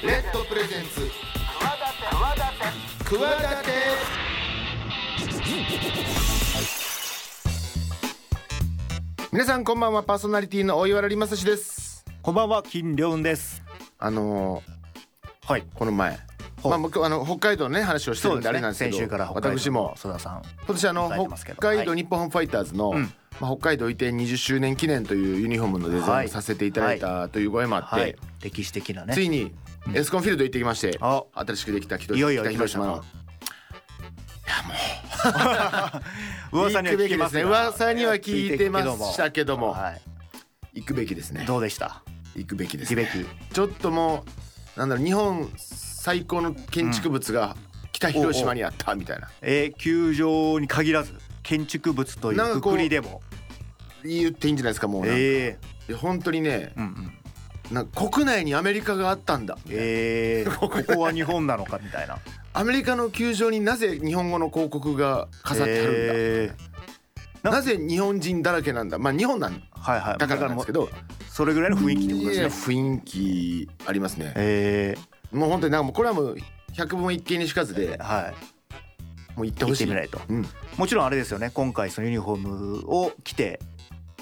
レッドプレゼンツ。企て皆さんこんばんは。パーソナリティの大岩良正史です。こんばんは金良雲です。あのーはい。この前。まあ僕あの北海道のね話をしてるんであれなんですけど先週から北海道の私も。須田さん今年あの答えてますけど。北海道はい。日本ハムファイターズの、うん。まあ、北海道移転20周年記念というユニフォームのデザインをさせていただいたというご縁もあって、はい。歴史的なね。ついにエスコンフィールド行ってきまして、あ。新しくできた北いよいよ北広島の。行 噂には聞きますね。噂には聞いてましたけども。はい。行くべきですね。どうでした？行くべきですね。行くべき。ちょっともうなんだろう日本最高の建築物が北広島にあったみたいな、えー球場に限らず建築物というくくりでも。言っていいんじゃないですかもうなんか、えいや本当にねーうんうんなんか国内にアメリカがあったんだ。えー。ここは日本なのかみたいな。アメリカの球場になぜ日本語の広告が飾ってあるんだ、えー。なぜ日本人だらけなんだ。まあ日本なんはいはい。だからなんですけど。それぐらいの雰囲気ってことですね。雰囲気ありますね。えもう本当になんかもうこれはもう百分一見にしかずでーはい。もう行ってほしい。行ってみないと。うん、もちろんあれですよね。今回そのユニフォームを着て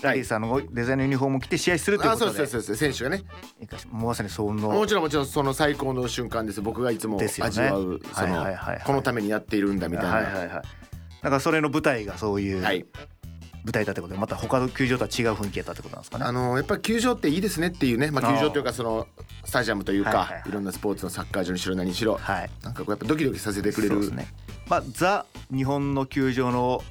ラリーさんのデザインのユニフォームを着て試合するというあことで。そうそうです選手がね。もうまさにその。もちろんもちろんその最高の瞬間です。僕がいつも味わうそはいのはいはいはい。このためにやっているんだみたいな。はいはいはい。だからそれの舞台がそういうはい。舞台だってこと。でまた他の球場とは違う雰囲気だったってことなんですかね。あのやっぱり球場っていいですねっていうね、まあ、あー。球場というかそのスタジアムというか、いはいはいはい。ろんなスポーツのサッカー場にしろ何にしろ。はい。なんかこうやっぱドキドキさせてくれる。そうですね。まあザ日本の球場の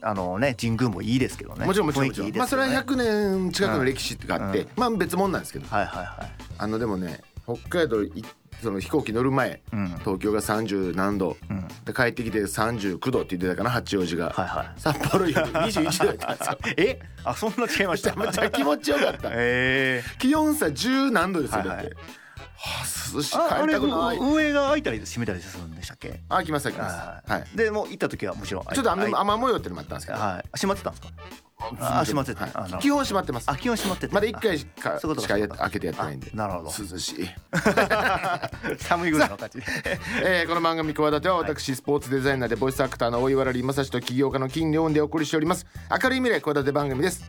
あのね神宮もいいですけどね。もちろんもちろん雰囲気いいですよね。まあそれは100年近くの歴史があって、うん。まあ別物なんですけど。はいはいはい。あのでもね北海道いその飛行機乗る前うん。東京が30何度。うん。で帰ってきて39度って言ってたかな八王子が、はいはい。札幌より21度やったんですよ。え？あそんな違いました？めちゃ気持ちよかった。ええ気温差10何度ですよ、はいはあ、涼しい。帰ああれりたくない。上が開いたり閉めたりするんでしたっけ？あ来ます来ます。ははい。でもう行った時はもちろんちょっと雨開い。雨模様ってのもあったんですけど、はい。閉まってたんですか？あ閉まってた。はい。基本閉まってます。あ基本閉まっててまだ1回しかしか開けてやってないんで。あなるほど。涼しい、寒いぐらいの感じでえーこの番組「企て」は私スポーツデザイナーでボイスアクターの大岩良正史と起業家の金良雲でお送りしております。明るい未来企て番組です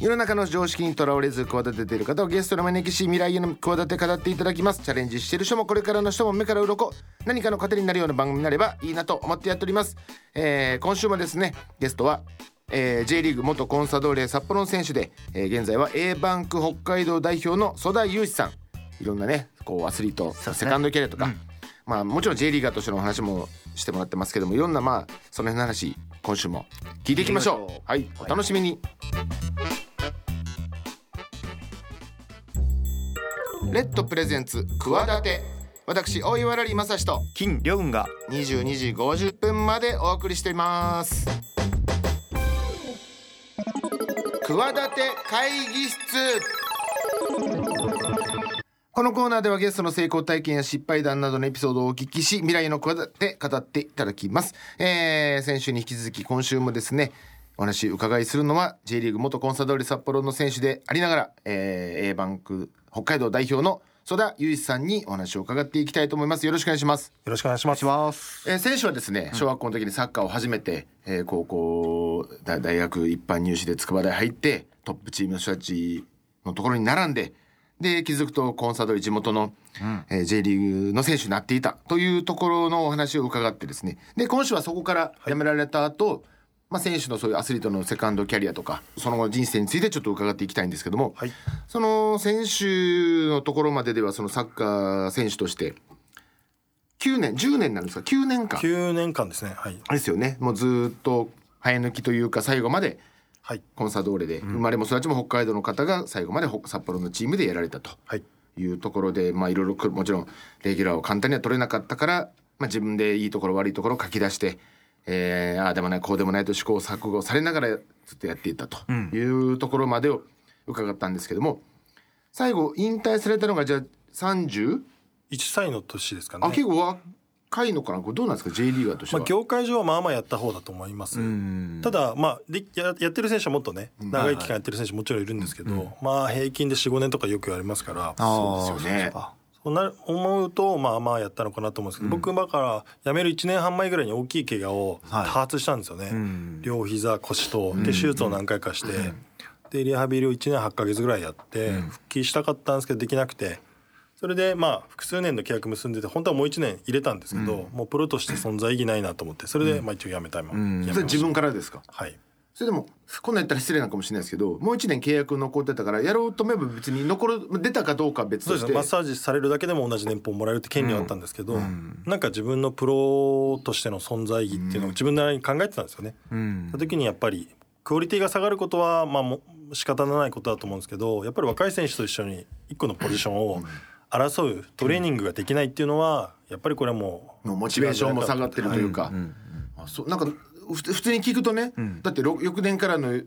世の中の常識にとらわれず企てている方をゲストに招きし未来への企て語っていただきます。チャレンジしている人もこれからの人も目から鱗。何かの糧になるような番組になればいいなと思ってやっております、えー今週もですねゲストはえー J リーグ元コンサドーレ札幌の選手で、えー現在は A バンク北海道代表の曽田雄志さん。いろんなねこうアスリート、セカンドキャリアとか、うん。まあもちろん J リーガーとしてのお話もしてもらってますけどもいろんなまあその辺の話今週も聞いていきましょう。はい。お楽しみに、レッドプレゼンツ企て。私大岩良正史と。金良雲が22時50分までお送りしています。企て会議室。このコーナーではゲストの成功体験や失敗談などのエピソードをお聞きし未来の企て語っていただきます、えー、先週に引き続き今週もですねお話伺いするのは J リーグ元コンサドーレ札幌の選手でありながら、えー、A バンク北海道代表の曽田雄一さんにお話を伺っていきたいと思います。よろしくお願いします。よろしくお願いします。えー、選手はですね小学校の時にサッカーを始めて、えー高校大大学一般入試で筑波大入ってトップチームの人たちのところに並んでで気づくとコンサドーレ地元の、えー J リーグの選手になっていたというところのお話を伺ってですね。で今週はそこから辞められた後、まあ選手のそういうアスリートのセカンドキャリアとかその後の人生についてちょっと伺っていきたいんですけども、はい。その選手のところまでではそのサッカー選手として9年10年なんですか？9年間9年間ですね。はい。あれですよねもうずーっと生え抜きというか最後まではい。コンサドーレで、生まれも育ちも北海道の方が最後まで北札幌のチームでやられたとはい。いうところでまあいろいろくもちろんレギュラーを簡単には取れなかったから、まあ、自分でいいところ悪いところを書き出して、えーああでもないこうでもないと試行錯誤されながらずっとやっていったというところまでを伺ったんですけども最後引退されたのがじゃあ 30? 1歳の年ですかね。あ結構若いのかな？これどうなんですか？J リーガーとしては。まあ、業界上はまあまあやった方だと思います。ただまあでややってる選手はもっとね長い期間やってる選手もちろんいるんですけど、まあ平均で45年とかよく言われますから。そうですよね。あそうな思うとまあまあやったのかなと思うんですけど、僕だから辞める1年半前ぐらいに大きい怪我を多発したんですよね、両膝腰とで手術を何回かして、でリハビリを1年8ヶ月ぐらいやって復帰したかったんですけどできなくてそれでまあ複数年の契約結んでて本当はもう1年入れたんですけど、もうプロとして存在意義ないなと思ってそれでまあ一応辞めたいもん、それ自分からですか？はいそれでもこんなんやったら失礼なのかもしれないですけどもう1年契約残ってたからやろうと思えば別に残る出たかどうかは別として。そうですね。マッサージされるだけでも同じ年俸もらえるって権利はあったんですけど、なんか自分のプロとしての存在意義っていうのを自分なりに考えてたんですよね。その時にやっぱりクオリティが下がることはまあも仕方のないことだと思うんですけどやっぱり若い選手と一緒に一個のポジションを争うトレーニングができないっていうのはやっぱりこれはもうモチベーションも下がってるというか、あそうなんかふ普通に聞くとね、だってろ翌年からの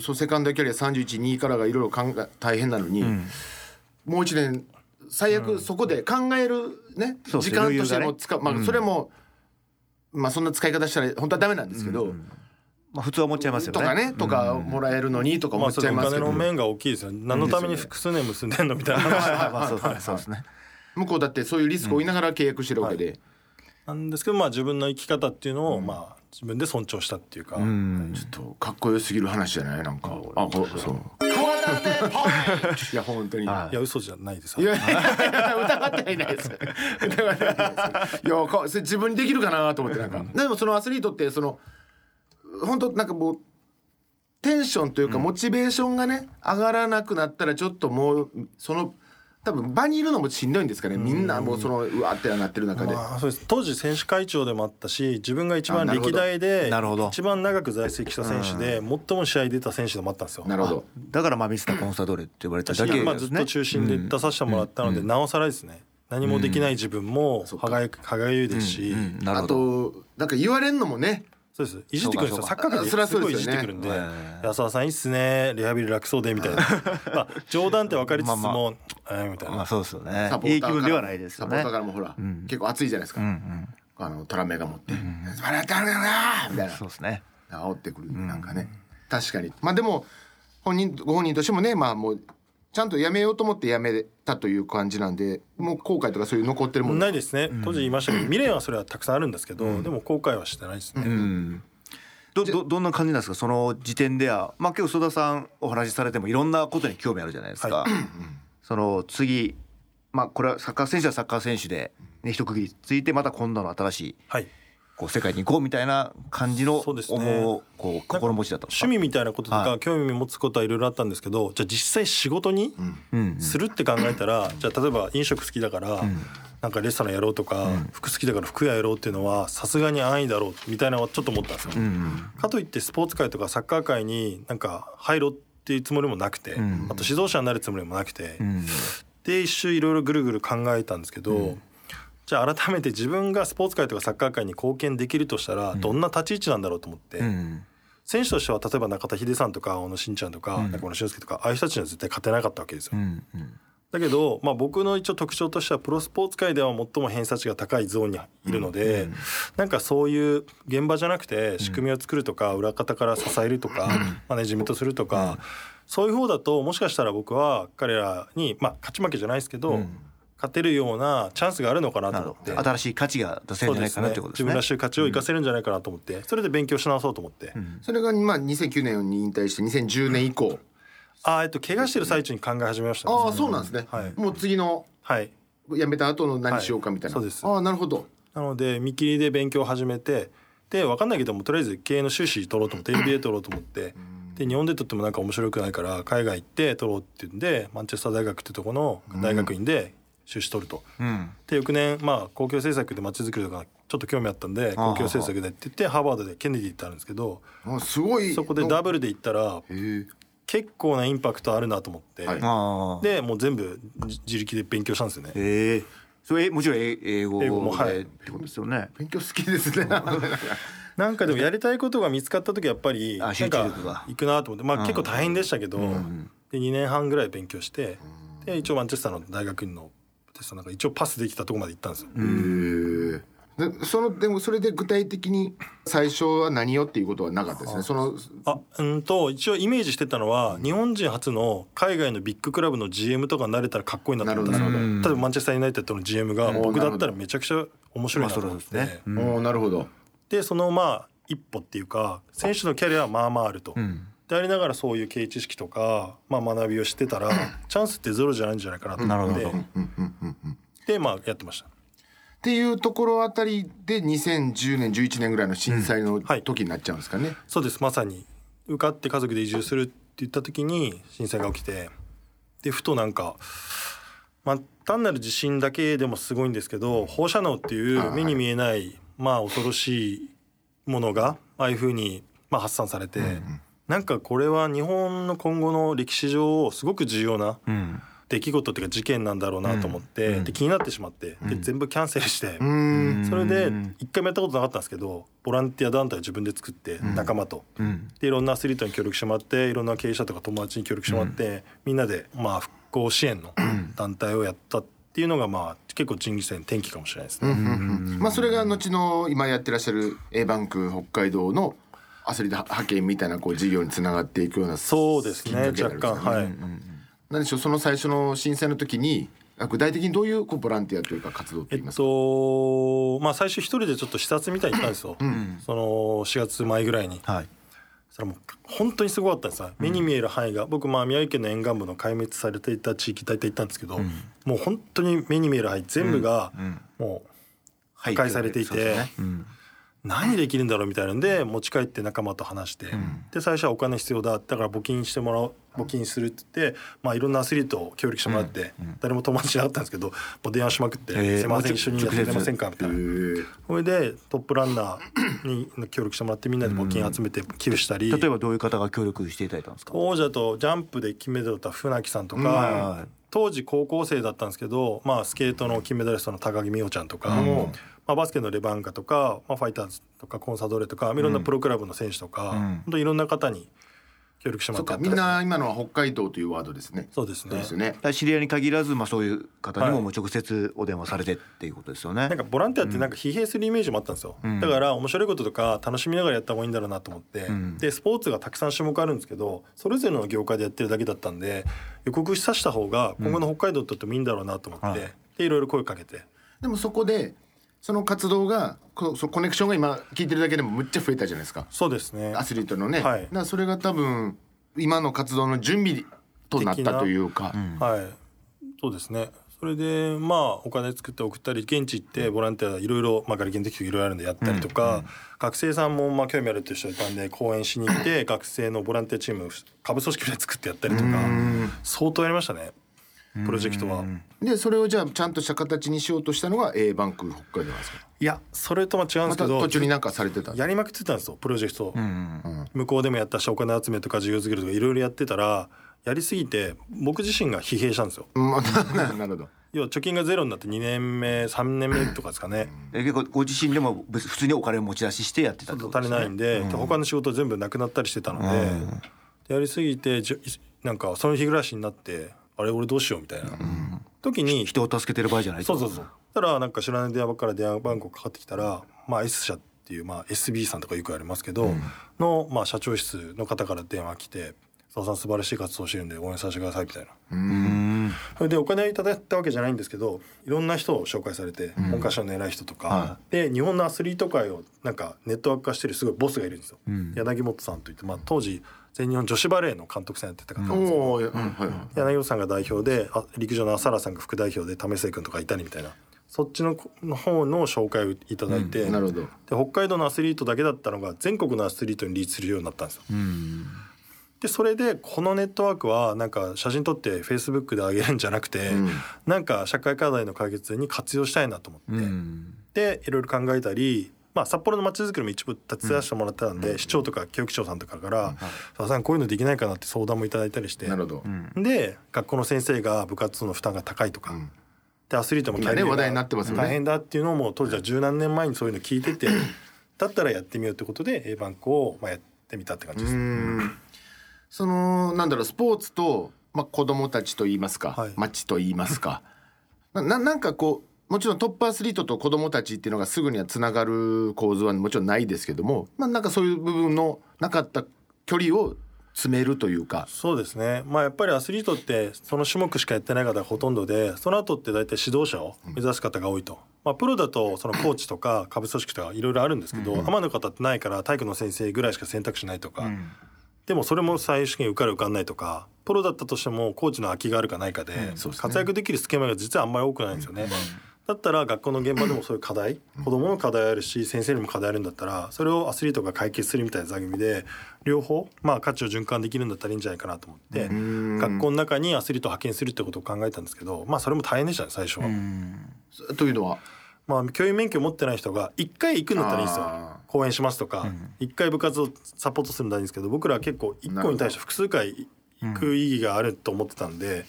そうセカンドキャリア312位からがいろいろ考え大変なのに、もう一年最悪そこで考えるね、そうです時間としても使う、まあそれも、まあそんな使い方したら本当はダメなんですけど、まあ普通は思っちゃいますよね。とかねとかもらえるのにとか思っちゃいますけど、金の面が大きいですよ。ね何のために複数年結んでんのみたいな。話 まあそうですね。そうですね。向こうだってそういうリスクを負いながら契約してるわけで、なんですけどまあ自分の生き方っていうのをまあ自分で尊重したっていうか、ちょっとかっこよすぎる話じゃない？なんか。あこそう。いや本当に、はい。や嘘じゃないです。いや疑ってはいないです。疑ってはいないです。いやか自分にできるかなと思ってなんか、でもそのアスリートってその本当なんかもうテンションというかモチベーションがね上がらなくなったらちょっともうその多分場にいるのもしんどいんですかね。みんなもうそのうわってなってる中で、まあ、そうです。当時選手会長でもあったし自分が一番歴代でなるほど。一番長く在籍した選手で最も試合出た選手でもあったんですよ。なるほど。だからまあミスターコンサドーレって呼ばれただけまあ、ですね。ずっと中心で出させてもらったので、なおさらですね。何もできない自分も歯がゆ歯がゆいですし、あなるほど。となんか言われんのもねそうです。いじってくるんですよそうサッカー界あそりゃですごいいそうですよね。じってくるんでへ「安沢さんいいっすね。リハビリ楽そうで」みたいな。まあ冗談って分かりつつもまあま「えーみたいな。まあそうですよね。サポーターからいい気分ではないですよね。サポーターからもほら、結構熱いじゃないですか、あのトラメが持って「笑ってあるよな!」みたいな。そうですね。煽ってくるなんかね、確かに。まあでも本人ご本人としてもねまあもうちゃんとやめようと思ってやめたという感じなんでもう後悔とかそういう残ってるもんないですね。当時言いましたけど未練はそれはたくさんあるんですけど、でも後悔はしてないですね、どどどんな感じなんですか？その時点では。まあ今日曽田さんお話しされてもいろんなことに興味あるじゃないですか、はその次まあこれはサッカー選手はサッカー選手で、ね、一区切りついてまた今度の新しいはいこう世界に行こうみたいな感じのそうですね。思うこう心持ちだった趣味みたいなこととかはい。興味持つことはいろいろあったんですけどじゃあ実際仕事にうん。するって考えたらじゃあ例えば飲食好きだからなんかレストランやろうとか服好きだから服屋やろうっていうのはさすがに安易だろうみたいなのはちょっと思ったんですよ。かといってスポーツ界とかサッカー界になんか入ろうっていうつもりもなくてあと指導者になるつもりもなくてで一周いろいろぐるぐる考えたんですけどじゃあ改めて自分がスポーツ界とかサッカー界に貢献できるとしたらどんな立ち位置なんだろうと思って。うん。選手としては例えば中田秀さんとか小野伸ちゃんとか中村俊輔とかああいう人たちには絶対勝てなかったわけですよ。うん。うん。だけど、まあ、僕の一応特徴としてはプロスポーツ界では最も偏差値が高いゾーンにいるので、なんかそういう現場じゃなくて仕組みを作るとか裏方から支えるとかマネジメントするとかそういう方だともしかしたら僕は彼らに、まあ、勝ち負けじゃないですけど、勝てるようなチャンスがあるのかなと思って。新しい価値が出せるんじゃないかなってことですね。自分らしい価値を生かせるんじゃないかなと思って、それで勉強し直そうと思って、それがまあ2009年に引退して2010年以降、あーえっと怪我してる最中に考え始めました。ね、ああそうなんですね、はい。もう次のはい。辞めた後の何しようかみたいな、はいそうです。ああなるほど。なので見切りで勉強を始めてで分かんないけどもとりあえず経営の修士取ろうと思って MBA 取ろうと思って。で日本で取ってもなんか面白くないから海外行って取ろうっていうんでマンチェスター大学ってとこの大学院で修士取ると。うん。で翌年まあ公共政策で街づくりとかちょっと興味あったんで公共政策でって言ってハーバードでケネディってあるんですけどあすごい。そこでダブルで行ったら結構なインパクトあるなと思って、はい。でもう全部自自力で勉強したんですよね。ええ。それもちろん英英語英語もはい。でってことですよね。勉強好きですね。なんかでもやりたいことが見つかった時やっぱりなんか行くなと思ってまあ結構大変でしたけど、で2年半ぐらい勉強してで一応マンチェスターの大学院のテストなんか一応パスできたとこまで行ったんですよ。へえでそのでもそれで具体的に最初は何をっていうことはなかったですね。そのあうんと一応イメージしてたのは日本人初の海外のビッグクラブの GM とかになれたらかっこいいなと思ったんですよ。例えばマンチェスター・ユナイテッドの GM がうん僕だったらめちゃくちゃ面白いなと思って、おーなるほど。でそのまあ一歩っていうか選手のキャリアはまあまああると。でありながらそういう経営知識とか、まあ、学びをしてたら チャンスってゼロじゃないんじゃないかなと思って。なるほでまあやってました。っていうところあたりで2010年11年ぐらいの震災のはい。時になっちゃうんですかね、そうです。まさに受かって家族で移住するって言った時に震災が起きてでふとなんか、まあ、単なる地震だけでもすごいんですけど放射能っていう目に見えないまあ恐ろしいものがああいうふうにまあ発散されて、なんかこれは日本の今後の歴史上すごく重要なうん。出来事っていうか事件なんだろうなと思って、で気になってしまってで全部キャンセルして。うん。それで一回もやったことなかったんですけどボランティア団体を自分で作って仲間と、うん。でいろんなアスリートに協力してもらっていろんな経営者とか友達に協力してもらって、みんなでまあ復興支援の団体をやったっていうのがまあ結構人力戦転機かもしれないですね。まあそれが後の今やってらっしゃる A バンク北海道のアスリート派遣みたいなこう事業につながっていくようなそうですねきっかけになる若干はい、何でしょうその最初の震災の時にあ具体的にどういうこうボランティアというか活動ってえっ言いますか、とまあ最初一人でちょっと視察みたいに行ったんですよ、その4月前ぐらいに。はい。それもう本当にすごかったんです。よ目に見える範囲が、僕まあ宮城県の沿岸部の壊滅されていた地域大体行ったんですけど、もう本当に目に見える範囲全部がもう破壊されていて、ね。うん何できるんだろうみたいなんで持ち帰って仲間と話して、で最初はお金必要だ。だから募金してもらおう募金するって言って、まあ、いろんなアスリートを協力してもらって、誰も友達いなかったんですけどもう電話しまくって「へー。すいません一緒にやってくれませんか?」みたいな。それでトップランナーに協力してもらってみんなで募金集めて寄付したり、例えばどういう方が協力していただいたんですか？王者とジャンプで金メダルだった船木さんとか、当時高校生だったんですけど、まあ、スケートの金メダリストの高木美帆ちゃんとか、まあ、バスケのレバンガとか、まあ、ファイターズとかコンサドーレとかいろんなプロクラブの選手とか、本当いろんな方に協力してもらってかみんな今のは北海道というワードですね。そうですね。ですよね。知り合いに限らず、まあ、そういう方にはい。ももう直接お電話されてっていうことですよね。なんかボランティアってなんか疲弊するイメージもあったんですよ、だから面白いこととか楽しみながらやった方がいいんだろうなと思って、でスポーツがたくさん種目あるんですけどそれぞれの業界でやってるだけだったんで予告させた方が今後の北海道にとってもいいんだろうなと思って、はい。でいろいろ声かけて。でもそこでその活動がこそのコネクションが今聞いてるだけでもむっちゃ増えたじゃないですか。そうですね。アスリートのね、はい。だからそれが多分今の活動の準備となったというか、はい。そうですね。それでまあお金作って送ったり現地行ってボランティアいろいろまあガリケン的いろいろあるんでやったりとか、学生さんもまあ興味あるっていう人いたんで講演しに行って学生のボランティアチーム下部組織で作ってやったりとか相当やりましたねプロジェクトは。でそれをじゃあちゃんとした形にしようとしたのが A バンク北海道なんですか？いやそれとは違うんでますたけど、途中になんかされてた？やりまくってたんですよプロジェクト、向こうでもやったしお金集めとか事業作りとかいろいろやってたらやりすぎて僕自身が疲弊したんですよ。うん。な なるほど。要は貯金がゼロになって2年目3年目とかですかね。え結構ご自身でも別普通にお金を持ち出ししてやってたってこと足りないんで、他の仕事全部なくなったりしてたので、でやりすぎてなんかその日暮らしになってあれ俺どうしようみたいな、時に人を助けてる場合じゃないそうそうそう。たらなんか知らない電話番号から電話番号かかってきたらまあ S 社っていう、まあ、SB さんとかよくありますけど、の、まあ、社長室の方から電話来て「佐々さん素晴らしい活動してるんで応援させてください」みたいな。それでお金いただいたわけじゃないんですけどいろんな人を紹介されて、文科省の偉い人とか、はで日本のアスリート界をなんかネットワーク化してるすごいボスがいるんですよ、柳本さんといって、まあ、当時全日本女子バレーの監督さんやってた方なんですよ。おおー、うん。柳本さんが代表であ陸上の浅田さんが副代表で為末君とかいたりみたいな。そっちのの方の紹介をいただいて、なるほど。で北海道のアスリートだけだったのが全国のアスリートにリーチするようになったんですよ。でそれでこのネットワークはなんか写真撮ってフェイスブックで上げるんじゃなくて、なんか社会課題の解決に活用したいなと思って、でいろいろ考えたり、まあ、札幌のまちづくりも一部手伝わせてもらったんで、市長とか教育長さんとかから「佐々さんこういうのできないかな」って相談もいただいたりして。なるほど、で学校の先生が部活の負担が高いとか、でアスリートも大変だっていうのも当時は十何年前にそういうの聞いてて だったらやってみようってことで A バンクをまあやってみたって感じです。そのなんだろうスポーツと、まあ、子供たちと言いますか、はい。町と言いますか。なななんかこもちろんトップアスリートと子どもたちっていうのがすぐにはつながる構図はもちろんないですけども、まあ、なんかそういう部分のなかった距離を詰めるというか。そうですね。まあやっぱりアスリートってその種目しかやってない方がほとんどでその後って大体指導者を目指す方が多いと、まあ、プロだとそのコーチとか下部組織とかいろいろあるんですけど、アマの方ってないから体育の先生ぐらいしか選択肢ないとか、でもそれも最終的に受かる受かんないとか。プロだったとしてもコーチの空きがあるかないかで、活躍できるスケマが実はあんまり多くないんですよね。だったら学校の現場でもそういう課題子供の課題あるし先生にも課題あるんだったらそれをアスリートが解決するみたいな座組で両方まあ価値を循環できるんだったらいいんじゃないかなと思って学校の中にアスリートを派遣するってことを考えたんですけどまあそれも大変でしたね最初は。というのは？まあ、教員免許持ってない人が1回行くんだったらいいんですよ。講演しますとか、1回部活をサポートするんだらいいんですけど僕らは結構1個に対して複数回行く意義があると思ってたんで。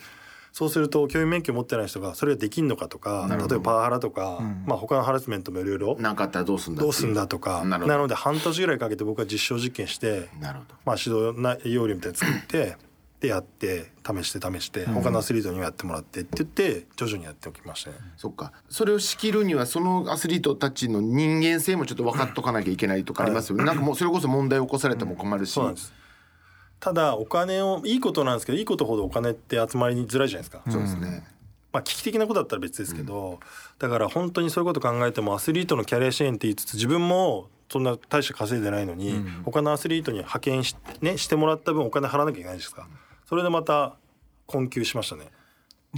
そうすると教員免許持ってない人がそれができんのかとか例えばパワハラとか、まあ他のハラスメントもいろいろ何かあったらどうすんだどうすんだとか。なので半年ぐらいかけて僕は実証実験してまあ、指導内容量みたいに作ってでやって試して試して他のアスリートにもやってもらってって言って徐々にやっておきましたね。そっか。それを仕切るにはそのアスリートたちの人間性もちょっと分かっとかなきゃいけないとかありますよね、なんかもうそれこそ問題を起こされても困るし、そうなんですただお金をいいことなんですけどいいことほどお金って集まりにづらいじゃないですか。そうですね、まあ、危機的なことだったら別ですけど、だから本当にそういうこと考えてもアスリートのキャリア支援って言いつつ自分もそんな大して稼いでないのに、他のアスリートに派遣し,、ね、してもらった分お金払わなきゃいけないですか。それでまた困窮しましたね。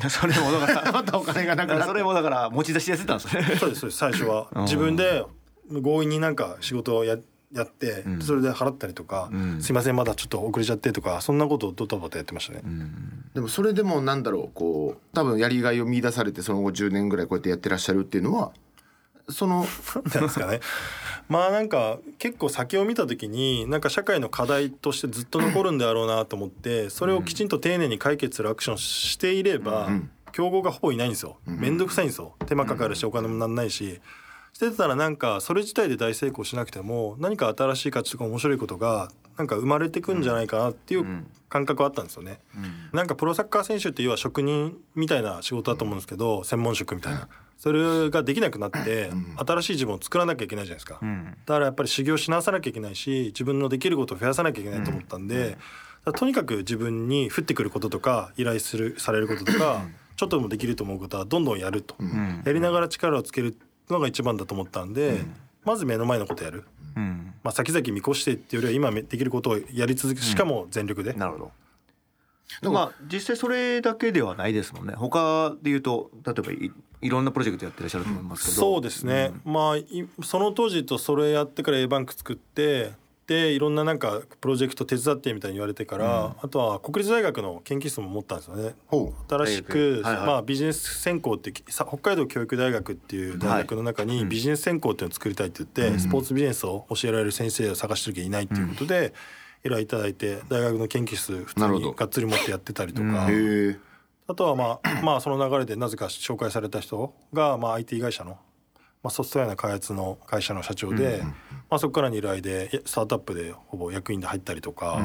それもだからまたお金がなくなそれもだから持ち出しやってたんですねそうです。そうです最初は。自分で強引になんか仕事をややって、それで払ったりとか、すいませんまだちょっと遅れちゃってとかそんなことをドタバタやってましたね。でもそれでもなんだろうこう多分やりがいを見出されてその後10年ぐらいこうやってやってらっしゃるっていうのはそのなんですかね。まあなんか結構先を見た時になんか社会の課題としてずっと残るんだろうなと思ってそれをきちんと丁寧に解決するアクションしていれば競合がほぼいないんですよ。めんどくさいんですよ。手間かかるしお金もなんないし。してたらなんかそれ自体で大成功しなくても何か新しい価値とか面白いことがなんか生まれてくんじゃないかなっていう感覚はあったんですよね。なんかプロサッカー選手って要は職人みたいな仕事だと思うんですけど専門職みたいな。それができなくなって新しい自分を作らなきゃいけないじゃないですか。だからやっぱり修行し直さなきゃいけないし自分のできることを増やさなきゃいけないと思ったんで、とにかく自分に降ってくることとか依頼するされることとかちょっとでもできると思うことはどんどんやると、やりながら力をつけるのが一番だと思ったんで、まず目の前のことやる、まあ、先々見越してっていうよりは今できることをやり続けしかも全力で、なるほど。まあ実際それだけではないですもんね。他で言うと例えばいいろんなプロジェクトやってらっしゃると思いますけど。そうですね、まあいその当時とそれやってから A バンク作ってでいろんななんかプロジェクト手伝ってみたいに言われてから、あとは国立大学の研究室も持ったんですよね。ほ新しく、はいはい。まあ、ビジネス専攻ってさ北海道教育大学っていう大学の中にビジネス専攻っていうのを作りたいって言って、スポーツビジネスを教えられる先生を探してるけどいないっていうことで、依頼いただいて大学の研究室普通にがっつり持ってやってたりとか。あとはまあまあその流れでなぜか紹介された人がまあ IT 会社の、まあ、ソフトウェアの開発の会社の社長で、まあ、そこからの依頼でスタートアップでほぼ役員で入ったりとか、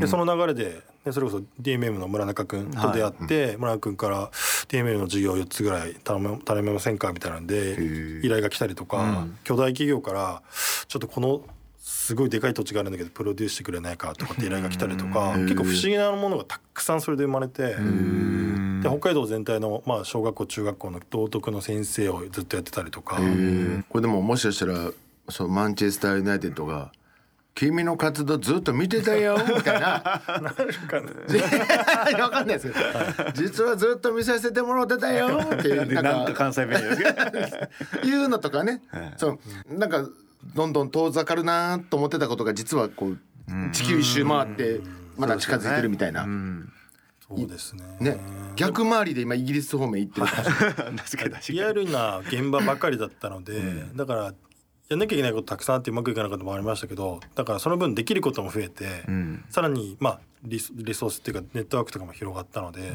でその流れででそれこそ DMM の村中君と出会って、村中君から DMM の事業4つぐらい頼め頼めませんか？みたいなんで依頼が来たりとか、巨大企業からちょっとこのすごいでかい土地があるんだけどプロデュースしてくれないかとかって依頼が来たりとか結構不思議なものがたくさんそれで生まれてで北海道全体のまあ小学校中学校の道徳の先生をずっとやってたりとか。これでももしかしたらそうマンチェスター・ユナイテッドが「君の活動ずっと見てたよ」みたいな。分 かんないですけど。実はずっと見させてもらってたよっていうでなんか。なんか関西弁ですけ。どいうのとかね、そう。なんかどんどん遠ざかるなと思ってたことが実はこう地球一周回ってまだ近づいてるみたいな、そうですね。ね。逆回りで今イギリス方面行ってる 確かにリアルな現場ばかりだったので、だからやんなきゃいけないことたくさんあってうまくいかなかったこともありましたけどだからその分できることも増えて、さらにまあリソリソースっていうかネットワークとかも広がったので、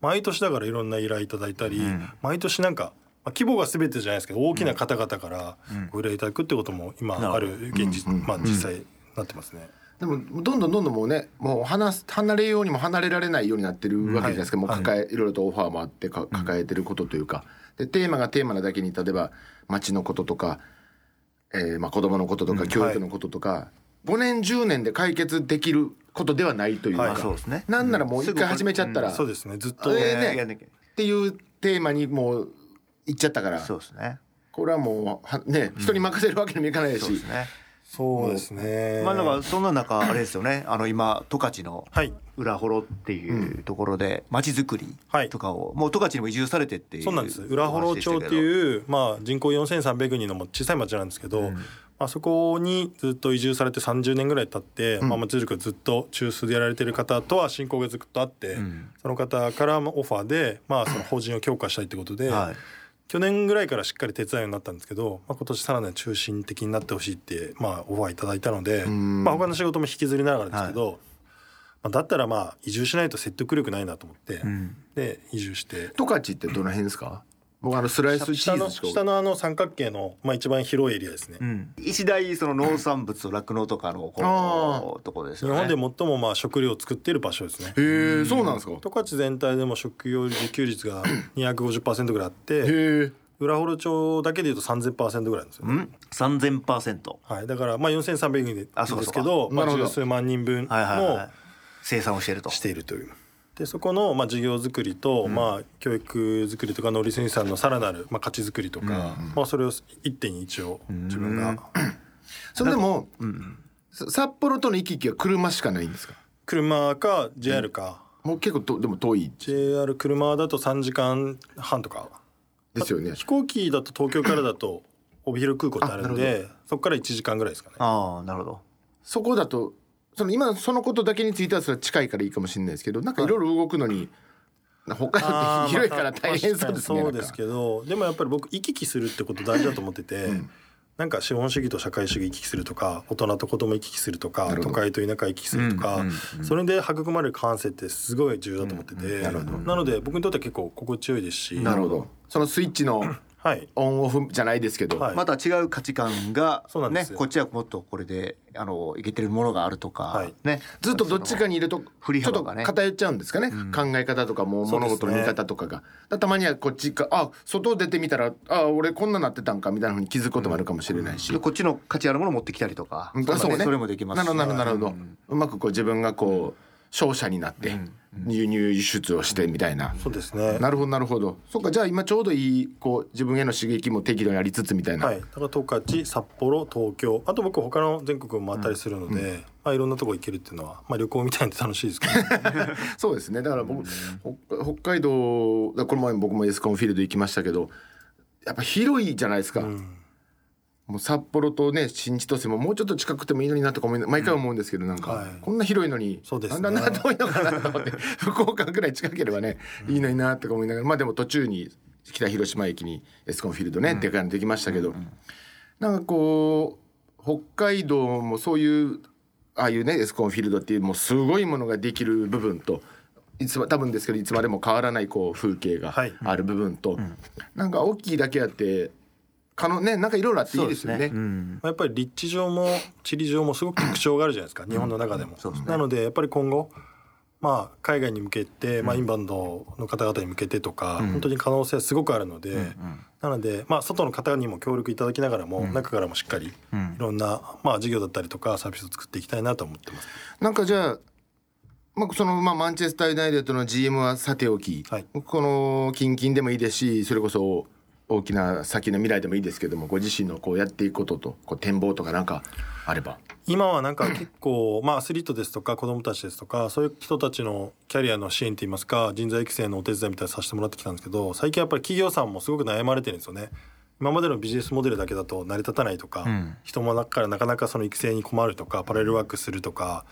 毎年だからいろんな依頼いただいたり、毎年なんか、まあ、規模が全てじゃないですけど大きな方々からご依頼いただくってことも今ある現実、まあ実際なってますね。でもどんどんどんどんもうねもう離す離れようにも離れられないようになってるわけじゃないですか、もう抱え、い、ろいろとオファーもあってか抱えてることというか、でテーマがテーマなだけに例えば街のこととか、えー、まあ子供のこととか教育のこととか、5年10年で解決できることではないというか、はい。そうですね。なんならもう一回始めちゃったら、そうですね。ずっと、えーね。っていうテーマにもう行っちゃったから。そうですね。これはもうはね人に任せるわけにもいかないし、そうですね。そうですねまあだからそんな中あれですよね。あの今十勝のはい。裏幌っていうところで街づくりはい。とかをもう十勝にも移住されてっていうそうなんです。浦幌町ってういう、まあ、人口4300人の小さい町なんですけど、まあ、そこにずっと移住されて30年ぐらい経って、まあ、町づくりずっと中枢でやられてる方とは親交がずっとあって、その方からオファーで、まあ、その法人を強化したいってことで、はい去年ぐらいからしっかり手伝うようになったんですけど、まあ、今年さらな中心的になってほしいって、まあ、オファーいただいたので、まあ、他の仕事も引きずりながらですけど、まあ、だったらまあ移住しないと説得力ないなと思って、で移住して。十勝ってどの辺ですか？僕あのスライスチ下のーズしか下のあの三角形の、まあ、一番広いエリアですね、うん。一大その農産物と酪農とかのこあうところですね。本で最もまあ食料を作っている場所ですね。へえそうなんですか？十勝全体でも食料自給率が 250%ぐらいあってへえ浦幌町だけでいうと3000%ぐらいなんですよ、うん。三千パーセント。はい、だからまあ4300人であそうかですけどまあ、十数万人分はいはいはいの生産をしていると。しているという。でそこのまあ事業づくりと、まあ教育づくりとか農林水産のさらなるまあ価値づくりとか、まあそれを一手に一応自分が。それでも、さ札幌との行き来は車しかないんですか？車か JR か、もう結構とでも遠い。JR 車だと3時間半とか。ですよね。飛行機だと東京からだと帯広空港ってあるんでそこから1時間ぐらいですかね。ああなるほど。そこだとその今そのことだけについてはそれは近いからいいかもしれないですけどなんかいろいろ動くのに、北海道って広いから大変そうですね。そうですけどでもやっぱり僕行き来するってこと大事だと思ってて、なんか資本主義と社会主義行き来するとか大人と子供行き来するとか都会と田舎行き来するとか、それで育まれる感性ってすごい重要だと思ってて、なので僕にとっては結構心地よいですし。なるほど。そのスイッチのはい。オンオフじゃないですけど、はい。また違う価値観がねこっちはもっとこれであのいけてるものがあるとか、はい。ね。ずっとどっちかにいると振りちょっと偏っちゃうんですかね、考え方とかも物事の見方とかが、だたまにはこっちかあ外出てみたらあ俺こんななってたんかみたいなふうに気づくこともあるかもしれないし、でこっちの価値あるものを持ってきたりとか、うんそうね。それもできますしなるほどなるほど。なるほど、うまくこう自分がこう商社になって輸入輸出をしてみたいな、そうですね。なるほどなるほど。そっかじゃあ今ちょうどいいこう自分への刺激も適度にありつつみたいな、はい、だから十勝札幌東京。あと僕他の全国も回ったりするので、まあ、いろんなとこ行けるっていうのは、まあ、旅行みたいに楽しいですけど、そうですね。だから僕、北北海道だこの前僕もエスコンフィールド行きましたけどやっぱ広いじゃないですか、もう札幌とね新千歳ももうちょっと近くてもいいのになとか毎回思うんですけどなんか、はい。こんな広いのにそうですね。なんであんな遠いのかなと思って 福岡ぐらい近ければねいいのになとか思いながらまあでも途中に北広島駅にエスコンフィールドね、でかいのできましたけど、なんかこう北海道もそういうああいうねエスコンフィールドっていうもうすごいものができる部分といつま多分ですけどいつまでも変わらないこう風景がはい。ある部分と、なんか大きいだけあって可能ねなんかいろいろあっていいですよね。うんまあやっぱり立地上も地理上もすごく特徴があるじゃないですか日本の中でも、なのでやっぱり今後まあ海外に向けて、まあ、インバウンドの方々に向けてとか、本当に可能性はすごくあるので、なので、まあ、外の方にも協力いただきながらも、中からもしっかりいろんな、まあ、事業だったりとかサービスを作っていきたいなと思ってます。なんかじゃあ、まあ、その、まあ、マンチェスター・ユナイテッドの GM はさておき、はい。この近々でもいいですしそれこそ大きな先の未来でもいいですけどもご自身のこうやっていくこととこう展望とかなんかあれば。今はなんか結構、まあ、アスリートですとか子どもたちですとかそういう人たちのキャリアの支援といいますか人材育成のお手伝いみたいなのさせてもらってきたんですけど最近やっぱり企業さんもすごく悩まれてるんですよね。今までのビジネスモデルだけだと成り立たないとか、人も中からなかなかその育成に困るとかパラレルワークするとか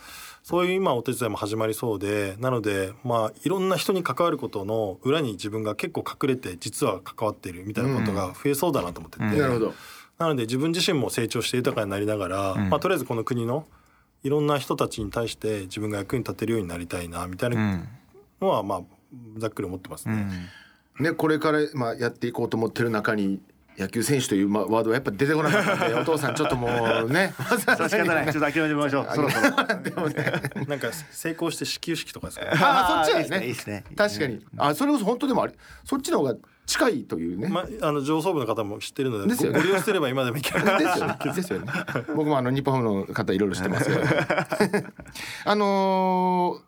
そういう今お手伝いも始まりそうでなのでまあいろんな人に関わることの裏に自分が結構隠れて実は関わっているみたいなことが増えそうだなと思ってて、なるほど。なので自分自身も成長して豊かになりながら、まあ、とりあえずこの国のいろんな人たちに対して自分が役に立てるようになりたいなみたいなのはまあざっくり思ってますね。ね、これから、まあ、やっていこうと思ってる中に野球選手というまワードはやっぱ出てこなかったんでお父さんちょっともうね。仕方ない。ちょっと諦めてみましょう。そろそろ。でもね。なんか成功して始球式とかですか？ああそっちだよね。いいですねいいですね。確かに。あそれこそ本当でもあれそっちの方が近いというね、まあの上層部の方も知ってるのでですよね。ごご利用すれば今でもいける。ですよね。ですよね。僕もあの日本ハムの方いろいろ知ってますけど。あのー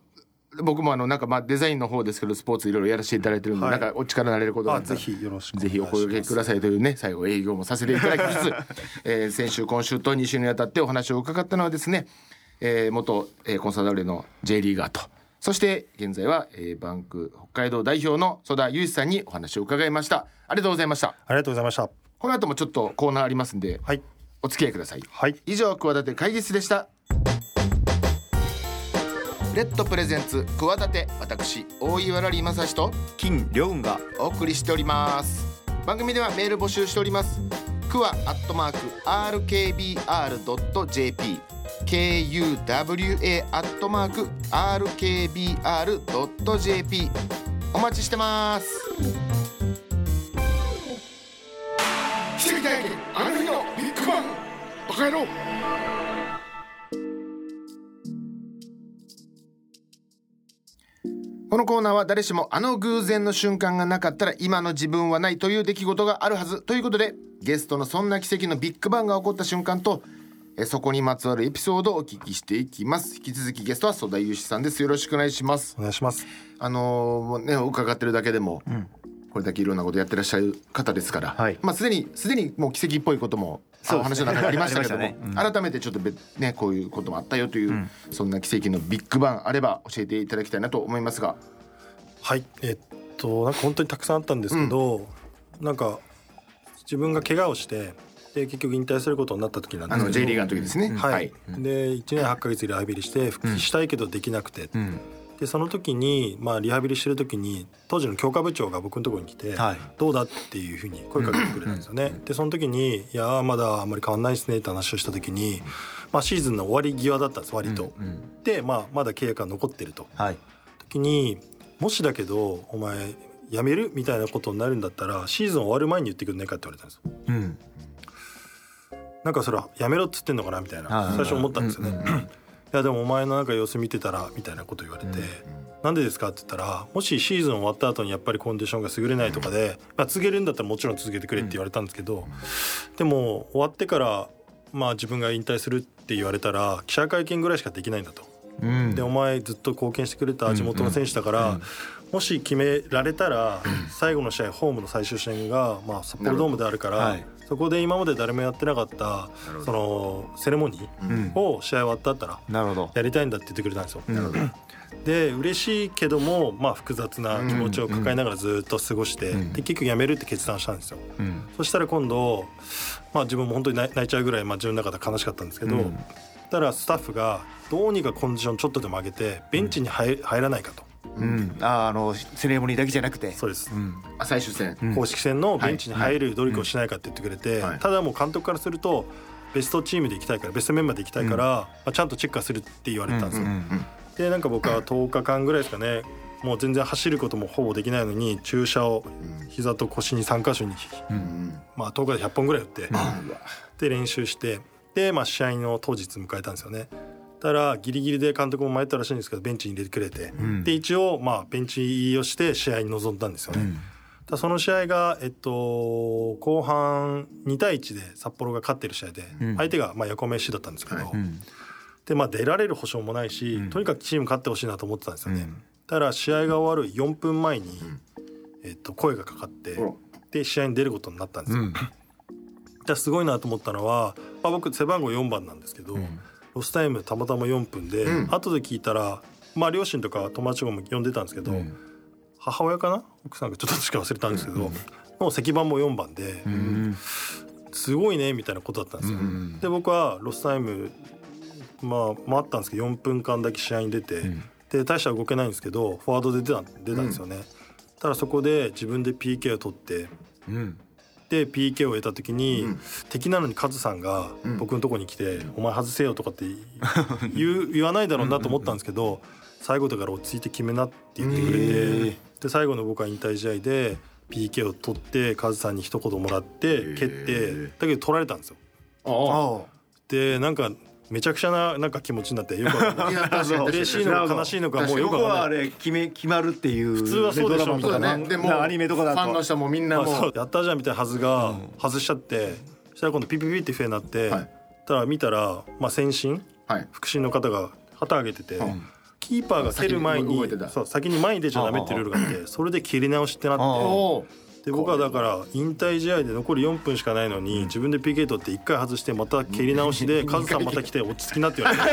僕もあのなんかまあデザインの方ですけどスポーツいろいろやらせていただいてるんで、はい。なんかお力になれることがぜひよろしくぜひお声掛けくださいというね最後営業もさせていただきつつ、えー先週今週と2週にわたってお話を伺ったのはですね、えー元、えーコンサドーレの J リーガーとそして現在は、えーバンク北海道代表の曽田祐一さんにお話を伺いました。ありがとうございました。ありがとうございました。この後もちょっとコーナーありますんで、はい。お付き合いください。はい。以上企て会議室でしたレッドプレゼンツ企て私大岩良理正史と金良雲が。お送りしております。番組ではメール募集しております。クワアットマーク RKBR.jp KUWA アットマーク RKBR.jp お待ちしてます。奇跡体験あの日のビッグバン。バカ野郎このコーナーは誰しもあの偶然の瞬間がなかったら今の自分はないという出来事があるはずということでゲストのそんな奇跡のビッグバンが起こった瞬間とえそこにまつわるエピソードをお聞きしていきます。引き続きゲストは曽田祐志さんです。よろしくお願いします。お願いします。あのーね伺ってるだけでも、これだけいろんなことやってらっしゃる方ですから、はい。まあすでにすでにもう奇跡っぽいこともそう話の中にありましたけども、ありましたね。改めてちょっとべねこういうこともあったよという、そんな奇跡のビッグバンあれば教えていただきたいなと思いますが。はい。えっとなんか本当にたくさんあったんですけど、なんか自分が怪我をしてで結局引退することになった時なんですけど。あの J リーガーの時ですね、はい、で1年8ヶ月リハビリして復帰したいけどできなくて、でその時に、まあ、リハビリしてる時に当時の強化部長が僕のところに来て、はいどうだっていうふうに声かけてくれたんですよね。でその時に「いやーまだあんまり変わんないですね」って話をした時に、まあ、シーズンの終わり際だったんです割と。で、まあ、まだ契約が残ってると。はい時にもしだけどお前辞めるみたいなことになるんだったらシーズン終わる前に言ってくんないかって言われたんですよ。うんなんかそれはやめろっつってんのかなみたいなはい最初思ったんですよね。いやでもお前のなんか様子見てたらみたいなこと言われて、なんでですかって言ったらもしシーズン終わった後にやっぱりコンディションが優れないとかで、まあ、続けるんだったらもちろん続けてくれって言われたんですけど、でも終わってからまあ自分が引退するって言われたら記者会見ぐらいしかできないんだと。うん。でお前ずっと貢献してくれた地元の選手だから、もし決められたら最後の試合ホームの最終戦が、まあ、札幌ドームであるから、はいそこで今まで誰もやってなかったそのセレモニーを試合終わったったらなるほど。やりたいんだって言ってくれたんですよ。で嬉しいけども、まあ、複雑な気持ちを抱えながらずっと過ごして、で結局辞めるって決断したんですよ。うん。そしたら今度、まあ、自分も本当に泣いちゃうぐらい、まあ、自分の中で悲しかったんですけど、うん。たらスタッフがどうにかコンディションちょっとでも上げてベンチに入入らないかと、うん。ああのセレモニーだけじゃなくて。そうです、うん。あ最終戦、公式戦のベンチに入る努力をしないかって言ってくれて、はい。ただもう監督からするとベストチームで行きたいからベストメンバーで行きたいから、まあ、ちゃんとチェックはするって言われてたんですよ。でなんか僕は10日間ぐらいですかねもう全然走ることもほぼできないのに注射を膝と腰に3箇所に、まあ、10日で100本ぐらい打って、で練習してで、まあ、試合の当日迎えたんですよね。たらギリギリで監督も迷ったらしいんですけどベンチに入れてくれて、で一応まあベンチをして試合に臨んだんですよね。ただその試合が、えっと、後半2対1で札幌が勝ってる試合で、相手がまあ横浜 FC だったんですけど、でまあ出られる保証もないし、とにかくチーム勝ってほしいなと思ってたんですよね。ただ試合が終わる4分前に、えっと、声がかかって、で試合に出ることになったんですよ。ですごいなと思ったのは、まあ、僕背番号4番なんですけど、ロスタイムたまたま4分で、後で聞いたら、まあ、両親とか友達も呼んでたんですけど、母親かな？奥さんがちょっとどっちか忘れたんですけど、もう背番も4番で、すごいねみたいなことだったんですよ。で僕はロスタイムまあ回ったんですけど4分間だけ試合に出て、で大した動けないんですけどフォワードで出た出たんですよね。ただそこで自分で PK を取ってうん。で PK を得た時に、敵なのにカズさんが僕のとこに来て「お前外せよ」とかって 言う言わないだろうなと思ったんですけど最後だから落ち着いて決めなって言ってくれて、で最後の僕は引退試合で PK を取ってカズさんに一言もらって蹴ってだけど取られたんですよ。ああ。でなんかめちゃくちゃななんか気持ちになってよくわか嬉しいのか悲しいのかもうよくはあわかんない。れ決め決まるっていう普通はそうでしょそう。だなねでもアニメとかだと。ファンの人もみんなまあもやったじゃんみたいなはずが外しちゃって。そしたら今度ピピピって笛になって、はい。たら見たら、まあ、先進はい。腹心の方が旗上げてて、ん。キーパーが蹴る前にそう先に前に出ちゃダメっていうルールがあってそれで蹴り直しってなってで僕はだから引退試合で残り4分しかないのに自分で PK 取って1回外してまた蹴り直しで カズさんまた来て落ち着きなって言われて。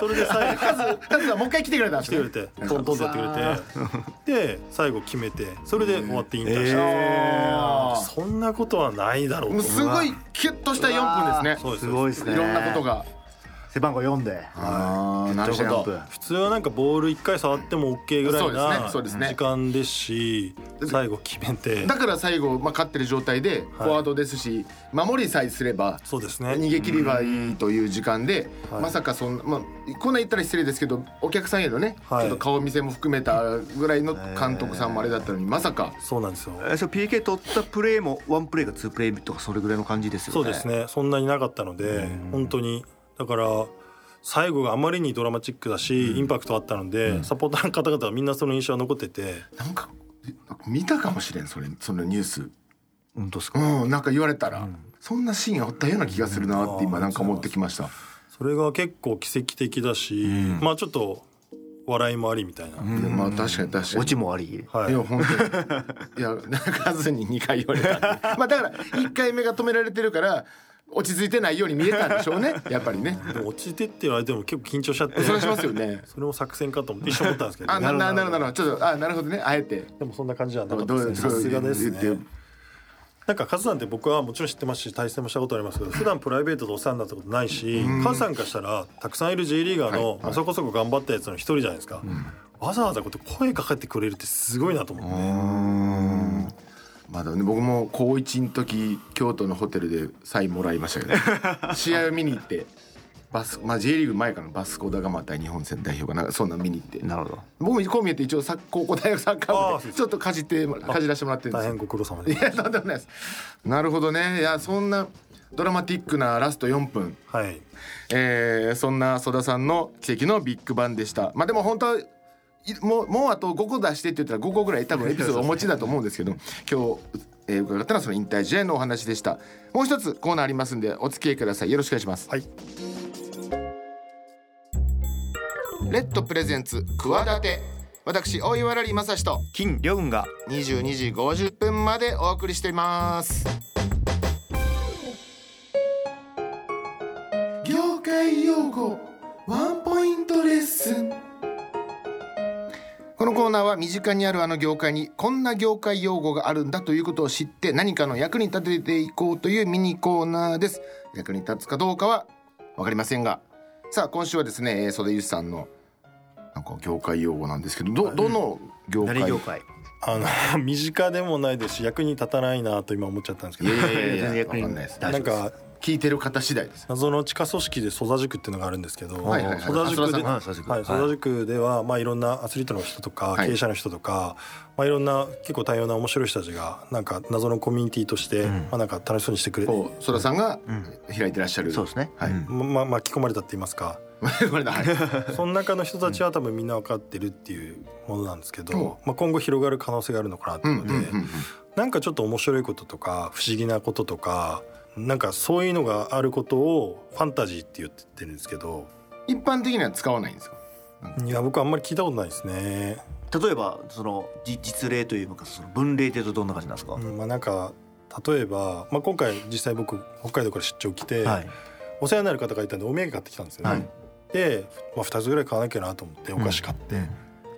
それで最後。カズカズはもう一回来てくれたんですね。来てくれてトントンってやってくれて。で最後決めてそれで終わって引退した、あー。そんなことはないだろうすごいキュッとした4分ですね。そうです。すごいですね。いろんなことが背番号4で。ああなるほど。普通はなんかボール1回触っても OK ぐらいなそうですね時間ですし最後決めて。だから最後、まあ、勝ってる状態でフォワードですし、守りさえすればそうですね。逃げ切ればいいという時間で、はい。まさかそんな、まあ、こんな言ったら失礼ですけどお客さんへのね、はい。ちょっと顔見せも含めたぐらいの監督さんもあれだったのにまさか。そうなんですよ。えそう PK 取ったプレーもワンプレーがツープレーとかそれぐらいの感じですよね。そうですね。そんなになかったので本当にだから最後があまりにドラマチックだし、インパクトあったので、サポーターの方々はみんなその印象が残ってて。なんか見たかもしれんそれそのニュース。本当ですか？うんなんか言われたら、そんなシーンあったような気がするなって今なんか思ってきました、それが結構奇跡的だし、まあちょっと笑いもありみたいな、でまあ確かに確かに。オチもあり？はい。いや本当に。いや 数に2回言われたまあだから1回目が止められてるから落ち着いてないように見えたんでしょうね。やっぱりね。落ちてって言われても結構緊張しちゃって。それはしますよね。それも作戦かと思って一緒に思ったんですけどあなるほど。なるほどちょっとあなるほどね。あえて。でもそんな感じじゃなかったですね。さすがですね。なんかカズさんって僕はもちろん知ってますし対戦もしたことありますけど普段プライベートでお世話になったことないしカズさんからしたらたくさんいる J リーガーの、はそこそこ頑張ったやつの一人じゃないですか、わざわざこうやって声かけてくれるってすごいなと思って、まだね僕も高1の時京都のホテルでサインもらいましたけど 試合を見に行ってバスまあ J リーグ前からのバスコダガマ対日本戦代表がな。んかそんなん見に行って。なるほど。僕もこう見えて一応さ高校大学サッカー部でちょっとかじってかじらせてもらってるんですよ。大変ご苦労様です。いやとんでもないですなるほどね。いやそんなドラマティックなラスト4分。はい。えーそんな曽田さんの奇跡のビッグバンでした。まあでも本当はいもうもうあと5個出してって言ったら5個ぐらい多分エピソードお持ちだと思うんですけど 今日、えー伺ったのはその引退試合のお話でした。もう一つコーナーありますんでお付き合いください。よろしくお願いします。はい。レッドプレゼンツ企て。私大岩良理正史と金良雲が22時50分までお送りしています。業界用語ナーは身近にあるあの業界にこんな業界用語があるんだということを知って何かの役に立てていこうというミニコーナーです。役に立つかどうかは分かりませんが。さあ今週はですねえー袖由さんのなんか業界用語なんですけどどどの業界？何業界？あの 身近でもないですし役に立たないなと今思っちゃったんですけど。いやいやいや全然役にわかんないです。なんか聞いてる方次第です。謎の地下組織で曽田塾っていうのがあるんですけど、はいはいはい。曽田塾で、はい、曽田塾では、まあ、いろんなアスリートの人とか、はい。経営者の人とか、まあ、いろんな結構多様な面白い人たちがなんか謎のコミュニティとして、まあ、なんか楽しそうにしてくれて、こう曽田さんが開いてらっしゃる、そうですね。はい、まま巻き込まれたって言いますか。その中の人たちは多分みんな分かってるっていうものなんですけど、う。んまあ、今後広がる可能性があるのかなっていうので、うんうんうんうん。なんかちょっと面白いこととか不思議なこととかなんかそういうのがあることをファンタジーって言ってるんですけど。一般的には使わないんですか？いや僕あんまり聞いたことないですね。例えばそのじ実例というかその分例っていうとどんな感じなんですか、うんまあ、なんか例えば、まあ、今回実際僕北海道から出張来て、はい。お世話になる方がいたんでお土産買ってきたんですよ。ね。はい。で、まあ、2つぐらい買わなきゃなと思ってお菓子買って、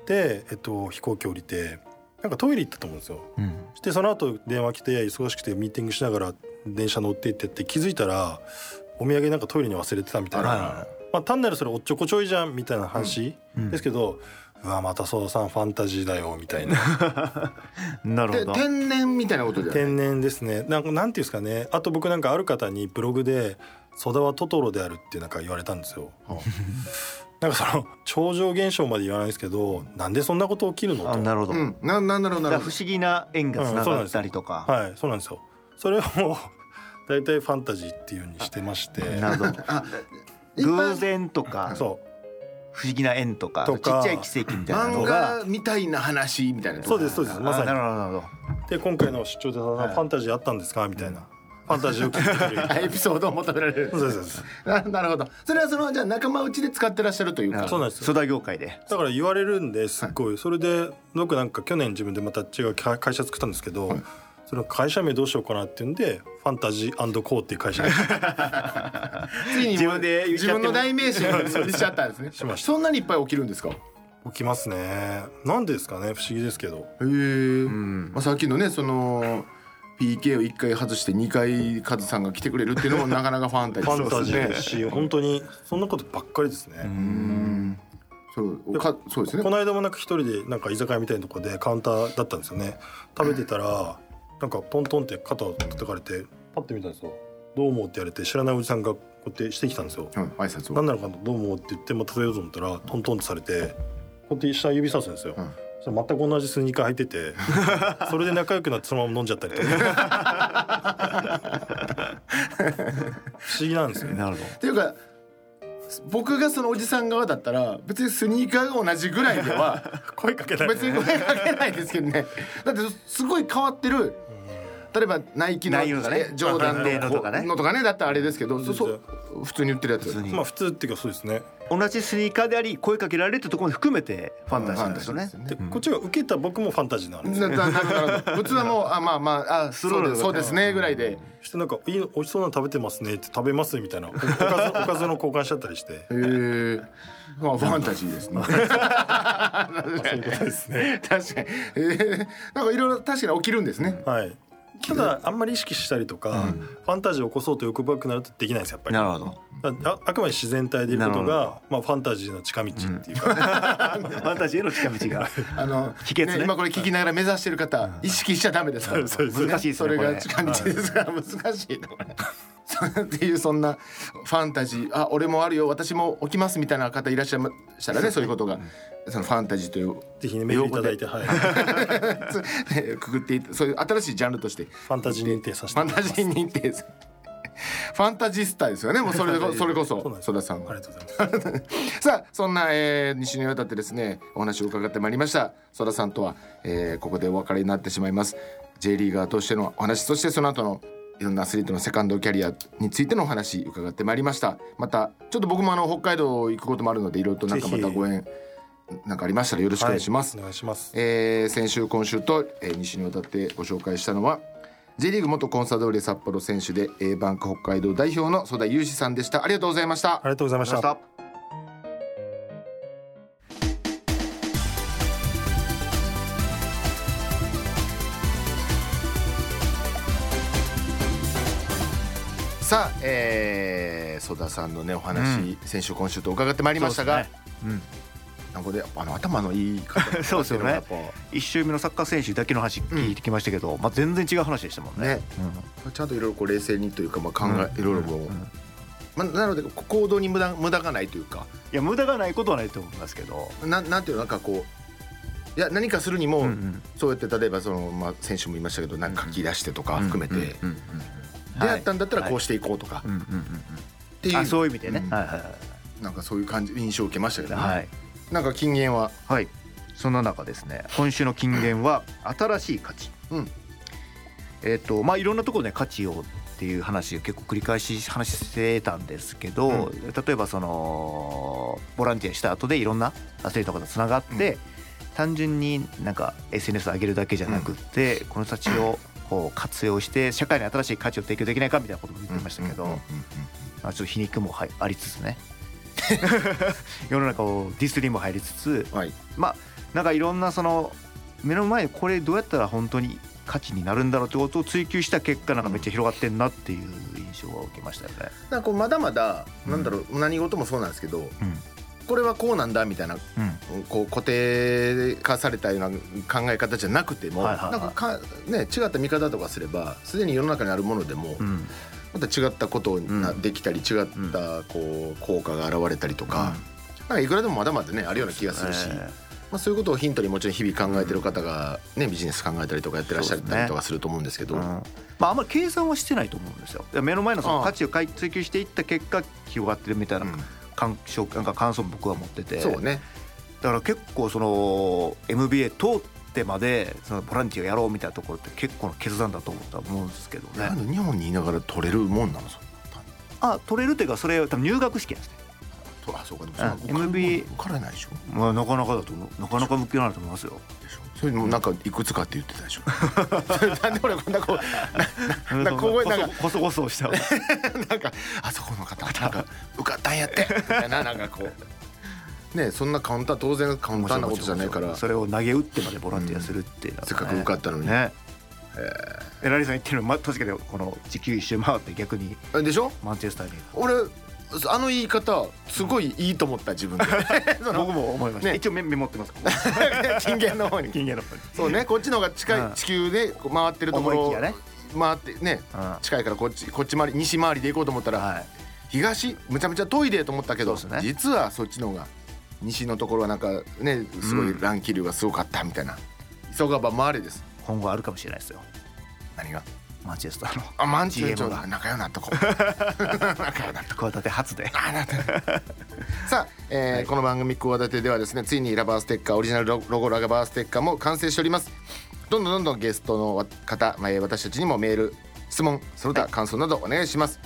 で、えっと、飛行機降りてなんかトイレ行ったと思うんですよ。うん。でその後電話来て忙しくてミーティングしながら電車乗って行ってって気づいたらお土産なんかトイレに忘れてたみたいな、まあ、単なるそれおっちょこちょいじゃんみたいな話うん。ですけど、うわまた曽田さんファンタジーだよみたいな。で なるほど。天然みたいなことじゃない？天然ですね。なんかなんていうんですかね。あと僕なんかある方にブログで「曽田はトトロである」ってなんか言われたんですよ。なんかその超常現象まで言わないですけどなんでそんなこと起きるのと。あなるほど、うん。ななんだろうな。不思議な縁がつながったりとか、はいそうなんですよ。それを大体ファンタジーっていうようにしてまして。なるほど。一般偶然とかそ不思議な縁とかとか。ちっちゃい奇跡みたいな漫のが。画みたいな話みたいなうそうですそうですまさあなるにほどなるほど。で今回の出張でさはい。ファンタジーあったんですか？みたいな。ファンタジーを聞いてくれる。エピソードを求められる。そうですそうです。な なるほど。それはそのじゃあ仲間内で使ってらっしゃるというか。そうなんですよ。ソダ業界で。だから言われるんですっごい。それで僕なんか去年自分でまた違う会会社作ったんですけど、はいその会社名どうしようかなっていうんでファンタジーコーっていう会社に。ついに自分で自分の代名詞に しちゃったんですね。しました。そんなにいっぱい起きるんですか？へ起きますね。なんでですかね？不思議ですけど。え、ん。まあ、さっきのねその PK を1回外して2回カズさんが来てくれるっていうのもなかなかファンタジー。ファンタジーでですし本当にそんなことばっかりですね、うん。そうかそうですね。この間もなんか一人でなんか居酒屋みたいなとこでカウンターだったんですよね。食べてたらなんかトントンって肩を叩かれてパッて見たんですよ「どうも」って言われて知らないおじさんがこうやってしてきたんですよ。うん挨拶を。何なのかなどうもって言ってまた食べようと思ったらトントンってされてこうやって下指さすんですよ、うん全く同じスニーカー履いてて それで仲良くなってそのまま飲んじゃったりとか。不思議なんですよね。なるほっていうか僕がそのおじさん側だったら別にスニーカーが同じぐらいでは 声かけない別に声かけないですけどね。だってすごい変わってる例えばナイキのナイキのとかね。ジョーダンのとかね。のとかね。だったらあれですけどそそ普通に売ってるやつ。ど普通に。まあ普通っていうかそうですね。同じスニーカーであり声かけられるってところも含めてファンタジーなんですよね。ですでこっちが受けた僕もファンタジーなんですななななるほど。普通はもうあまあまああそうです。そうですねぐらいで。そしてなんか「いいの美味しそうなの食べてますね」って「食べます」みたいな。おおかずおかずの交換しちゃったりして。へえまあファンタジーですね。そういうことですね。確かに。えー。なんかいろいろ確かに起きるんですね。はいただあんまり意識したりとか、ファンタジーを起こそうと欲深くなるとできないんですやっぱり。なるほど。ああくまで自然体でいることなるが、まあ、ファンタジーの近道っていう。か、ファンタジーへの近道が。あの秘訣ね。今これ聞きながら目指してる方意識しちゃダメですから。そうです難しいですそれねこれが近道ですから。難しいなこれそうっていうそんなファンタジー。あ俺もあるよ。私も起きますみたいな方いらっしゃいましたらね そういうことが。そのファンタジーという。ぜひねメールいただいて、はい、フ くくっていそういう新しいジャンルとして。ァンタジー認定させてファンタジー認定すファンタジスタですよね。もうそれこそれこそそ田さんは。ありがとうございます。さあそんな、えー、2週にわたってですねお話を伺ってまいりました。曽田さんとは、えーここでお別れになってしまいます。J リーガーとしてのお話そしてその後のいろんなアスリートのセカンドキャリアについてのお話伺ってまいりました。またちょっと僕もあの北海道行くこともあるのでいろいろとなんかまたご縁なんかありましたらよろしくお願いします、はい、お願いします。えー先週今週と、えー、2週にわたってご紹介したのは J リーグ元コンサドーレ札幌選手で A バンク北海道代表の曽田雄志さんでした。ありがとうございました。ありがとうございましたさあ、えー、曽田さんのねお話、先週今週と伺ってまいりましたが、うん。なんかであの頭のいい方 そうですよね。やっぱ。一周目のサッカー選手だけの話聞いてきましたけど、まあ全然違う話でしたもんね。ね。ちゃんといろいろこう冷静にというか、まあ、考え、いろいろこう、まあ、なのでこ行動に無駄無駄がないというか。いや無駄がないことはないと思いますけど。ななんていうのなんかこういや何かするにも、うんうん。そうやって例えばその、まあ、選手も言いましたけどなんか書き出してとか含めて、うんうんうんうんでやったんだったらこうししていこうとか、うんうんうんっていう。あそういう意味でね。うん。はいはいなんかそういう感じ印象を受けましたけどね、はい。はいなんか金言は？はい。そんな中ですね。今週の金言は新しい価値。うん。えっ、とまあいろんなところで価値をっていう話を結構繰り返し話してたんですけど、例えばそのボランティアした後でいろんなアスリートとつながって、単純になんか SNS 上げるだけじゃなくって、この人たちをこう活用して社会に新しい価値を提供できないかみたいなことも言ってましたけど、ちょっと皮肉もはいありつつね。世の中をディスりも入りつつうんはい。まあなんかいろんなその目の前でこれどうやったら本当に価値になるんだろうってことを追求した結果なんかめっちゃ広がってんなっていう印象を受けましたよね。なんかまだまだなんだろう、何事もそうなんですけどうんこれはこうなんだみたいなうん。こう固定化されたような考え方じゃなくても、はいはいはい。なんかか、ね、違った見方とかすればすでに世の中にあるものでも、うん。また違ったことがうんできたり、違ったこう効果が現れたりとか、なんかいくらでもまだまだねあるような気がするし、えまあ、そういうことをヒントにもちろん日々考えてる方が、ね、ビジネス考えたりとかやってらっしゃったりとかすると思うんですけど。うんまああんまり計算はしてないと思うんですよ。目の前のその価値を追求していった結果広がってるみたいなうん感想なんか感想も僕は持ってて。そうね。だから結構その MBA 通ってまでそのボランティアやろうみたいなところって結構な決断だと思ったと思うんですけどね。なんで日本にいながら取れるもんなの？そあ取れるというかそれ多分入学試験ですね。とあそうか。でもうん。そんな MBA 受からないでしょ？まあなかなかだと思う。なかなか向けないと思いますよ。でしょそれもなんかいくつかって言ってたでしょ。なんで俺こんなこうなななんかこうなんか。こそこそした。なんかあそこの方なんか受かったんやって。みたいな なんかこう。ねそんな簡単当然簡単なことじゃないから。それを投げ打ってまでボランティアするってせっかく受かったのに。ね。え。ラリーさん言ってるのま確かにこの地球一周回って逆に。でしょ？マンチェスターに。俺あの言い方すごいいいと思った自分で。僕も思いました、ね。一応メメモってます。金言の方に。金言の方に。そうねこっちの方が近いうん。地球で回ってるところね。回ってねうん。近いからこっちこっち回り西回りで行こうと思ったらはい。東むちゃむちゃ遠いでと思ったけど、ね。実はそっちの方が西のところはなんかねすごい乱気流がすごかったみたいな、急がば回れです。今後あるかもしれないですよ。何が？マンチェスターのあマンチ GM ちょが。仲良くなっとこう。仲良くなっとこ企て初でうあなたさあ、えーはい。この番組企てではですねついにラバーステッカーオリジナルロロゴラバーステッカーも完成しております。どんどんどんどんゲストの方、まあえー私たちにもメール質問その他感想などお願いします、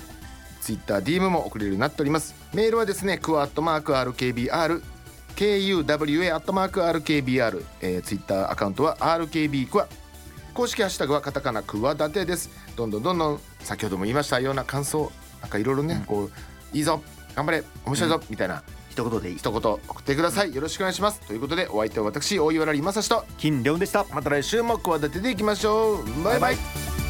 ツイッター DM も送れるようになっております。メールはですねクワットマーク RKBR KUWA アットマーク RKBR、えー、ツイッターアカウントは RKB クワ公式ハッシュタグはカタカナクワダテです。どんどんどんどん先ほども言いましたような感想なんかいろいろね、こういいぞ頑張れ面白いぞ、みたいな一言でいい。一言送ってください。よろしくお願いします。ということでお相手は私大岩良正史と金良でした。また来週も企てていきましょう。バイバイ